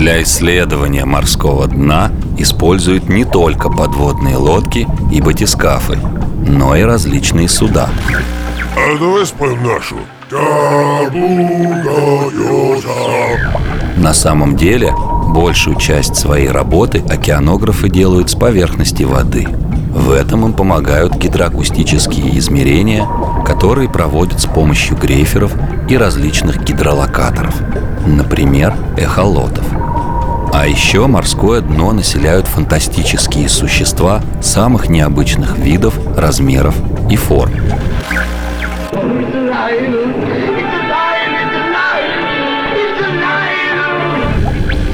Для исследования морского дна используют не только подводные лодки и батискафы, но и различные суда. А давай споем нашу. На самом деле, большую часть своей работы океанографы делают с поверхности воды. В этом им помогают гидроакустические измерения, которые проводят с помощью грейферов и различных гидролокаторов, например, эхолотов. А еще морское дно населяют фантастические существа самых необычных видов, размеров и форм.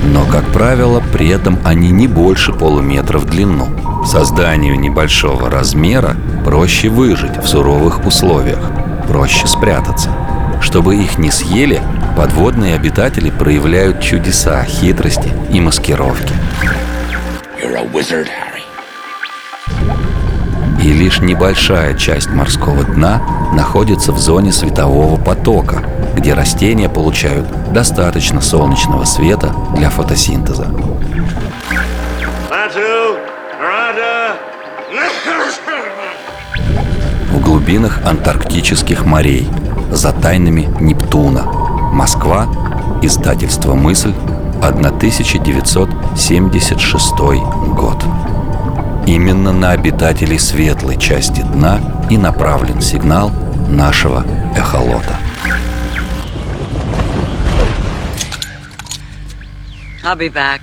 Но, как правило, при этом они не больше полуметра в длину. Созданию небольшого размера проще выжить в суровых условиях, проще спрятаться. Чтобы их не съели, подводные обитатели проявляют чудеса, хитрости и маскировки. Wizard, И лишь небольшая часть морского дна находится в зоне светового потока, где растения получают достаточно солнечного света для фотосинтеза. В глубинах антарктических морей, за тайнами Нептуна. Москва, издательство «Мысль», 1976 год. Именно на обитателей светлой части дна и направлен сигнал нашего эхолота. I'll be back.